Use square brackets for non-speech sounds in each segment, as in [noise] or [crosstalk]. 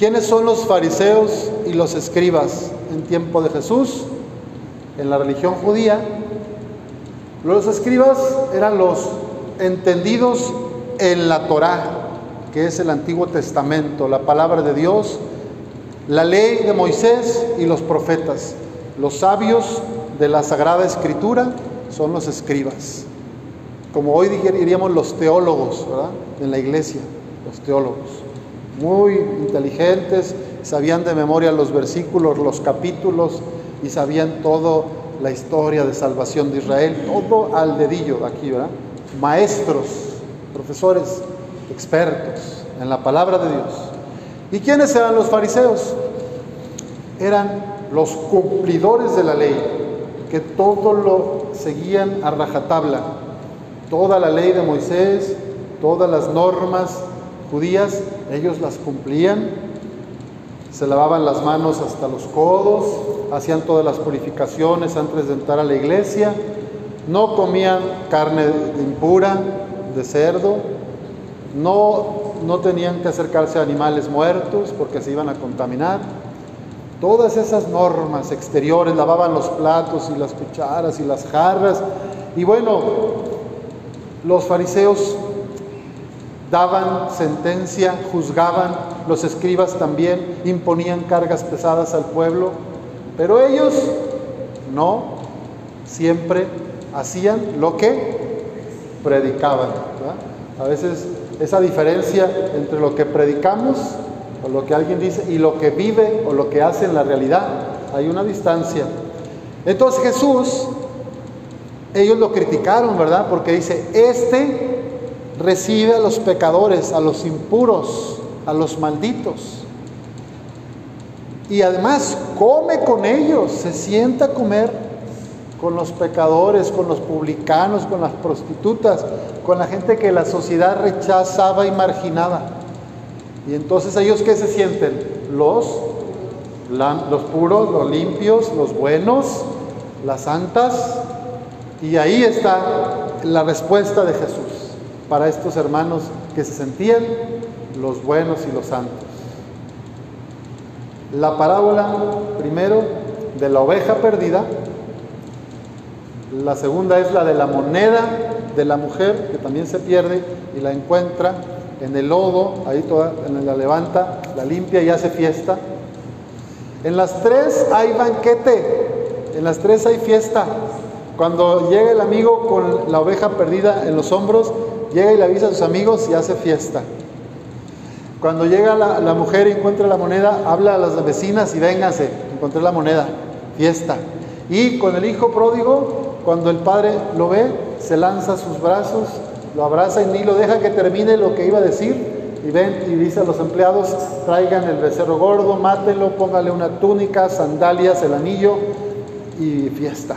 ¿Quiénes son los fariseos y los escribas en tiempo de Jesús? En la religión judía, los escribas eran los entendidos en la Torá, que es el Antiguo Testamento, la palabra de Dios, la ley de Moisés y los profetas. Los sabios de la Sagrada Escritura son los escribas. Como hoy diríamos los teólogos, ¿verdad? En la iglesia, los teólogos. Muy inteligentes, sabían de memoria los versículos, los capítulos y sabían todo la historia de salvación de Israel, todo al dedillo aquí, ¿verdad? Maestros, profesores, expertos en la palabra de Dios. ¿Y quiénes eran los fariseos? Eran los cumplidores de la ley, que todo lo seguían a rajatabla. Toda la ley de Moisés, todas las normas judías, ellos las cumplían, se lavaban las manos hasta los codos, hacían todas las purificaciones antes de entrar a la iglesia, no comían carne impura de cerdo, no, no tenían que acercarse a animales muertos porque se iban a contaminar. Todas esas normas exteriores, lavaban los platos y las cucharas y las jarras. Y bueno, los fariseos daban sentencia, juzgaban, los escribas también imponían cargas pesadas al pueblo, pero ellos no, siempre hacían lo que predicaban. A veces esa diferencia entre lo que predicamos o lo que alguien dice y lo que vive o lo que hace en la realidad, hay una distancia. Entonces Jesús, ellos lo criticaron, ¿verdad? Porque dice, este recibe a los pecadores, a los impuros, a los malditos. Y además come con ellos, se sienta a comer con los pecadores, con los publicanos, con las prostitutas, con la gente que la sociedad rechazaba y marginaba. Y entonces ellos qué se sienten? Los, los puros, los limpios, los buenos, las santas. Y ahí está la respuesta de Jesús para estos hermanos que se sentían los buenos y los santos. La parábola, primero, de la oveja perdida. La segunda es la de la moneda de la mujer, que también se pierde y la encuentra en el lodo, ahí toda, la levanta, la limpia y hace fiesta. En las tres hay banquete, en las tres hay fiesta. Cuando llega el amigo con la oveja perdida en los hombros, llega y le avisa a sus amigos y hace fiesta. Cuando llega la, mujer y encuentra la moneda, habla a las vecinas y véngase, encontré la moneda, fiesta. Y con el hijo pródigo, cuando el padre lo ve, se lanza a sus brazos, lo abraza y ni lo deja que termine lo que iba a decir. Y ven y dice a los empleados, traigan el becerro gordo, mátenlo, póngale una túnica, sandalias, el anillo y fiesta.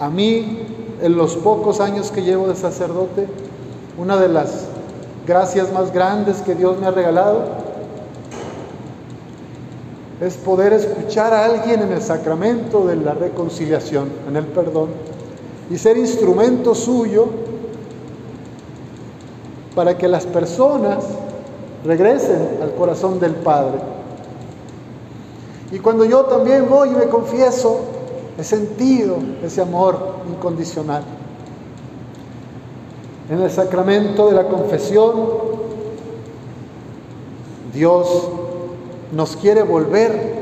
A mí, en los pocos años que llevo de sacerdote, una de las gracias más grandes que Dios me ha regalado es poder escuchar a alguien en el sacramento de la reconciliación, en el perdón, y ser instrumento suyo para que las personas regresen al corazón del Padre. Y cuando yo también voy y me confieso, he sentido ese amor incondicional en el sacramento de la confesión, Dios nos quiere volver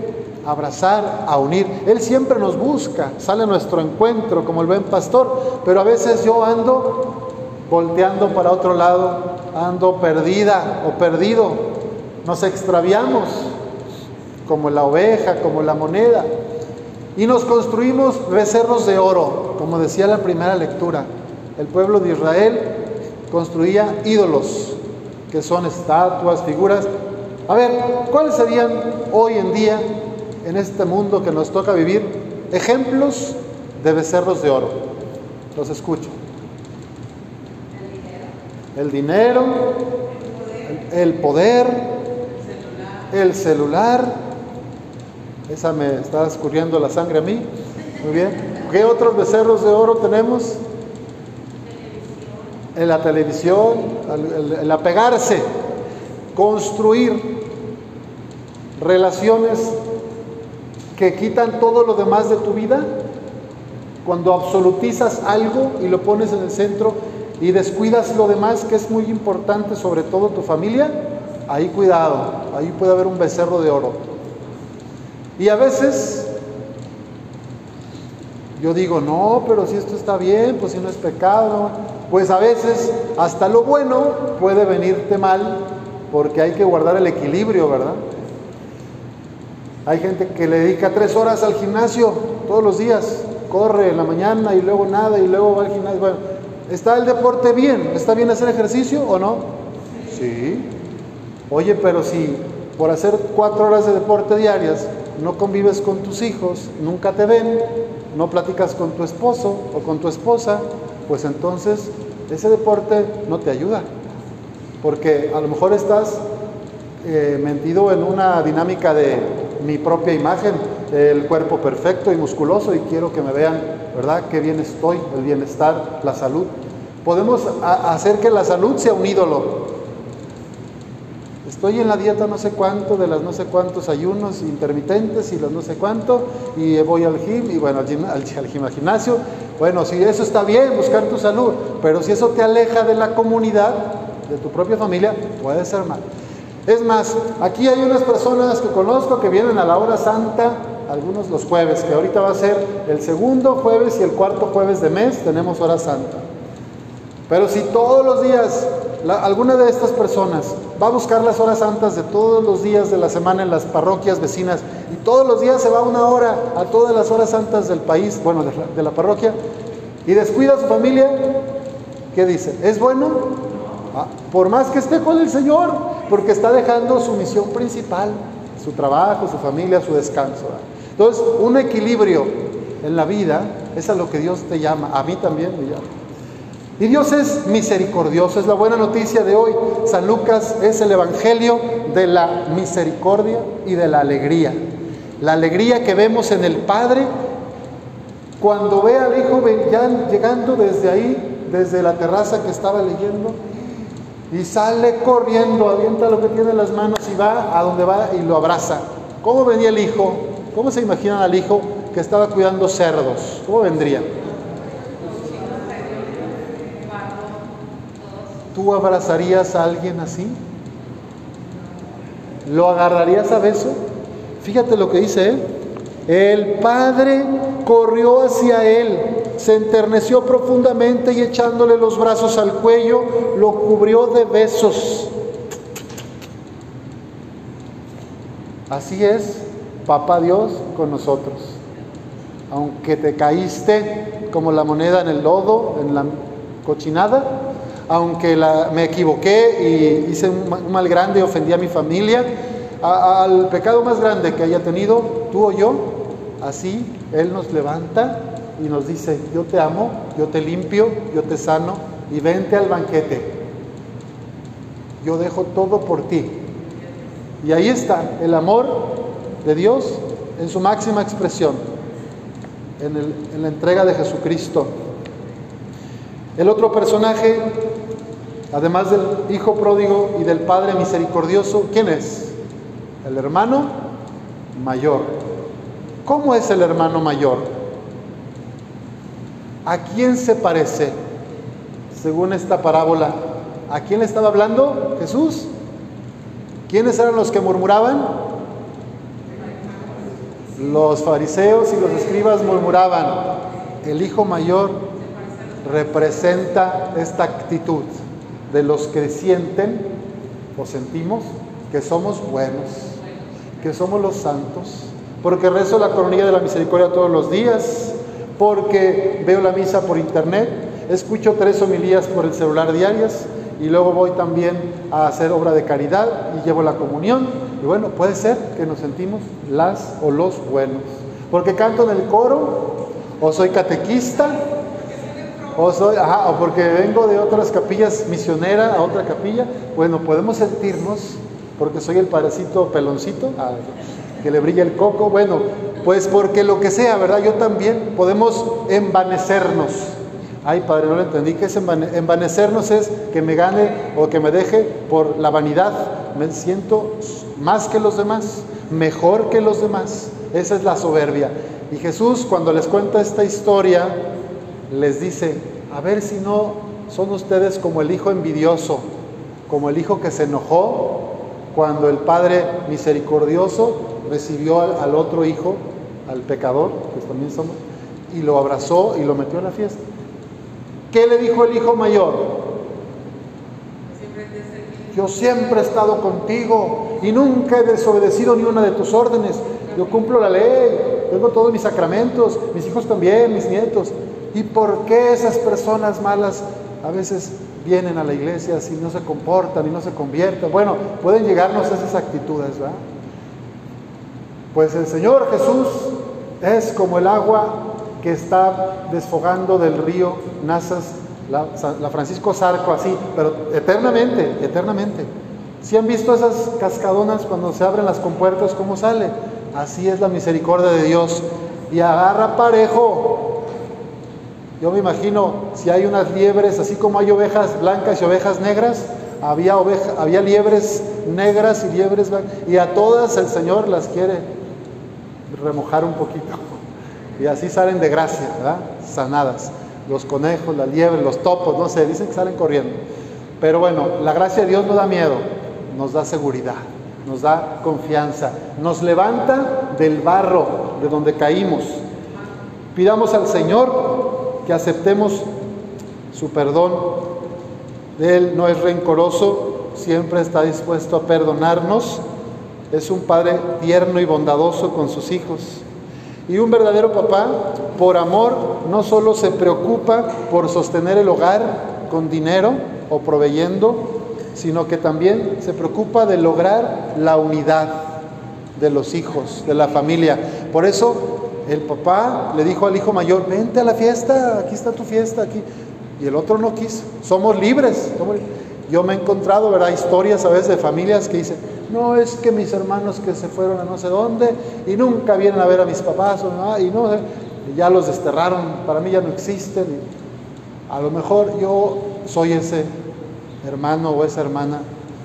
a abrazar, a unir. Él siempre nos busca, sale a nuestro encuentro como el buen pastor, pero a veces yo ando volteando para otro lado, ando perdida o perdido. Nos extraviamos como la oveja, como la moneda, y nos construimos becerros de oro, como decía la primera lectura el pueblo de Israel construía ídolos, que son estatuas, figuras. A ver, ¿cuáles serían hoy en día, en este mundo que nos toca vivir, ejemplos de becerros de oro? Los escucho. El dinero, el poder, el celular. Esa me está escurriendo la sangre a mí. Muy bien. ¿Qué otros becerros de oro tenemos? en la televisión, el, apegarse. construir relaciones que quitan todo lo demás de tu vida, cuando absolutizas algo y lo pones en el centro y descuidas lo demás que es muy importante, sobre todo tu familia, ahí cuidado, ahí puede haber un becerro de oro. Y a veces yo digo, no, pero si esto está bien, pues si no es pecado, pues a veces hasta lo bueno puede venirte mal porque hay que guardar el equilibrio, ¿verdad? Hay gente que le dedica tres horas al gimnasio todos los días, corre en la mañana y luego nada y luego va al gimnasio. Bueno, ¿está el deporte bien? ¿Está bien hacer ejercicio o no? Sí. Oye, pero si por hacer cuatro horas de deporte diarias no convives con tus hijos, nunca te ven, no platicas con tu esposo o con tu esposa, pues entonces ese deporte no te ayuda. Porque a lo mejor estás eh, metido en una dinámica de mi propia imagen, el cuerpo perfecto y musculoso y quiero que me vean, ¿verdad? Qué bien estoy, el bienestar, la salud. Podemos hacer que la salud sea un ídolo, Estoy en la dieta no sé cuánto, de las no sé cuántos ayunos intermitentes y los no sé cuánto, y voy al gym, y bueno, al, gym, al, al gimnasio. Bueno, si eso está bien, buscar tu salud, pero si eso te aleja de la comunidad, de tu propia familia, puede ser mal. Es más, aquí hay unas personas que conozco que vienen a la hora santa, algunos los jueves, que ahorita va a ser el segundo jueves y el cuarto jueves de mes, tenemos hora santa. Pero si todos los días alguna de estas personas va a buscar las horas santas de todos los días de la semana en las parroquias vecinas y todos los días se va una hora a todas las horas santas del país, bueno, de la, parroquia, y descuida a su familia, ¿qué dice? ¿Es bueno? Ah, por más que esté con el Señor, porque está dejando su misión principal, su trabajo, su familia, su descanso. Entonces, un equilibrio en la vida es a lo que Dios te llama, a mí también me llama. Y Dios es misericordioso, es la buena noticia de hoy. San Lucas es el Evangelio de la misericordia y de la alegría. La alegría que vemos en el Padre cuando ve al Hijo llegando desde ahí, desde la terraza que estaba leyendo, y sale corriendo, avienta lo que tiene en las manos y va a donde va y lo abraza. ¿Cómo venía el Hijo? ¿Cómo se imaginan al Hijo que estaba cuidando cerdos? ¿Cómo vendría? ¿Tú abrazarías a alguien así? ¿Lo agarrarías a beso? Fíjate lo que dice él. El padre corrió hacia él, se enterneció profundamente y echándole los brazos al cuello, lo cubrió de besos. Así es, Papá Dios con nosotros. Aunque te caíste como la moneda en el lodo, en la cochinada, aunque me equivoqué y hice un mal grande, ofendí a mi familia, al pecado más grande que haya tenido tú o yo, así Él nos levanta y nos dice, yo te amo, yo te limpio, yo te sano y vente al banquete. Yo dejo todo por ti. Y ahí está el amor de Dios en su máxima expresión, en la entrega de Jesucristo. El otro personaje Además del Hijo pródigo y del Padre misericordioso, ¿quién es? El hermano mayor. ¿Cómo es el hermano mayor? ¿A quién se parece? Según esta parábola, ¿a quién le estaba hablando Jesús? ¿Quiénes eran los que murmuraban? Los fariseos y los escribas murmuraban. El hijo mayor representa esta actitud de los que sienten o sentimos que somos buenos, que somos los santos, porque rezo la coronilla de la misericordia todos los días, porque veo la misa por internet, escucho tres homilías por el celular diarias y luego voy también a hacer obra de caridad y llevo la comunión. Y bueno, puede ser que nos sentimos las o los buenos, porque canto en el coro o soy catequista o soy, ajá, o porque vengo de otras capillas misionera a otra capilla, bueno, podemos sentirnos, porque soy el parecito peloncito, ah, que le brilla el coco, bueno, pues porque lo que sea, ¿verdad? Yo también podemos envanecernos. Ay, padre, no lo entendí. ¿Qué es envanecernos? Es que me gane o que me deje por la vanidad me siento más que los demás, mejor que los demás. Esa es la soberbia. Y Jesús cuando les cuenta esta historia, les dice, a ver si no son ustedes como el hijo envidioso, como el hijo que se enojó cuando el Padre misericordioso recibió al, otro hijo, al pecador, que también somos, y lo abrazó y lo metió a la fiesta. ¿Qué le dijo el hijo mayor? Yo siempre he estado contigo y nunca he desobedecido ni una de tus órdenes. Yo cumplo la ley, tengo todos mis sacramentos, mis hijos también, mis nietos. ¿Y por qué esas personas malas a veces vienen a la iglesia si no se comportan y no se convierten? Bueno, pueden llegarnos esas actitudes, ¿verdad? Pues el Señor Jesús es como el agua que está desfogando del río Nazas, la, Francisco Zarco, así, pero eternamente, eternamente. Si han visto esas cascadonas cuando se abren las compuertas, cómo sale? Así es la misericordia de Dios. Y agarra parejo, yo me imagino si hay unas liebres, así como hay ovejas blancas y ovejas negras, había, oveja, había liebres negras y liebres blancas, y a todas el Señor las quiere remojar un poquito. [laughs] Y así salen de gracia. Sanadas. Los conejos, la liebre, los topos, no sé, dicen que salen corriendo. Pero bueno, la gracia de Dios no da miedo, nos da seguridad, nos da confianza, nos levanta del barro de donde caímos. Pidamos al Señor que aceptemos su perdón. Él no es rencoroso, siempre está dispuesto a perdonarnos. Es un padre tierno y bondadoso con sus hijos. Y un verdadero papá, por amor, no solo se preocupa por sostener el hogar con dinero o proveyendo, sino que también se preocupa de lograr la unidad de los hijos, de la familia. Por eso el papá le dijo al hijo mayor, vente a la fiesta, aquí está tu fiesta, aquí. Y el otro no quiso. Somos libres. Yo me he encontrado, ¿verdad? Historias a veces de familias que dicen, no es que mis hermanos que se fueron a no sé dónde y nunca vienen a ver a mis papás o y no, ya los desterraron, para mí ya no existen. a lo mejor yo soy ese hermano o esa hermana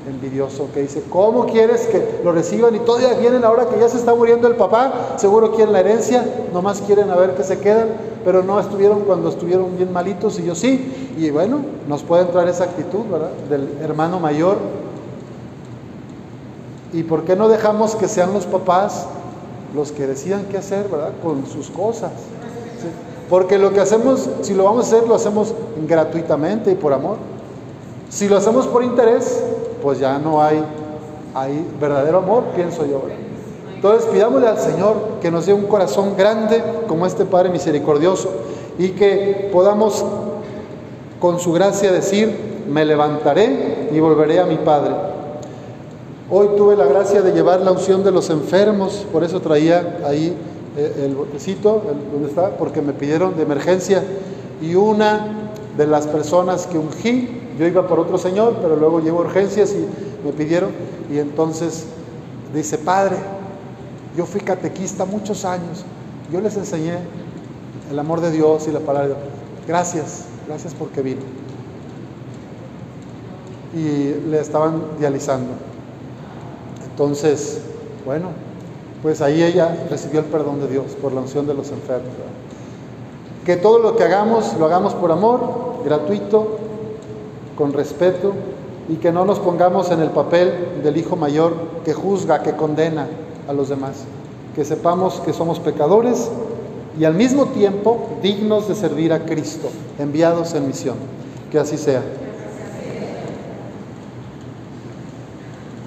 envidioso que dice, ¿cómo quieres que lo reciban? Y todavía vienen ahora que ya se está muriendo el papá, seguro quieren la herencia, nomás quieren a ver qué se quedan, pero no estuvieron cuando estuvieron bien malitos y yo sí. Y bueno, nos puede entrar esa actitud, ¿verdad? Del hermano mayor. ¿Y por qué no dejamos que sean los papás los que decidan qué hacer, ¿verdad? Con sus cosas. Porque lo que hacemos, si lo vamos a hacer, lo hacemos gratuitamente y por amor. Si lo hacemos por interés, pues ya no hay, hay verdadero amor, pienso yo. Entonces pidámosle al Señor que nos dé un corazón grande como este Padre misericordioso y que podamos con su gracia decir, me levantaré y volveré a mi Padre. Hoy tuve la gracia de llevar la unción de los enfermos, por eso traía ahí eh, el botecito, donde está, porque me pidieron de emergencia y una de las personas que ungí yo iba por otro señor, pero luego llevo urgencias y me pidieron. Y entonces dice, Padre, yo fui catequista muchos años. Yo les enseñé el amor de Dios y la palabra de Dios. Gracias, gracias porque vino. Y le estaban dializando. Entonces, bueno, pues ahí ella recibió el perdón de Dios por la unción de los enfermos. Que todo lo que hagamos lo hagamos por amor, gratuito, con respeto y que no nos pongamos en el papel del hijo mayor que juzga, que condena a los demás. Que sepamos que somos pecadores y al mismo tiempo dignos de servir a Cristo, enviados en misión. Que así sea.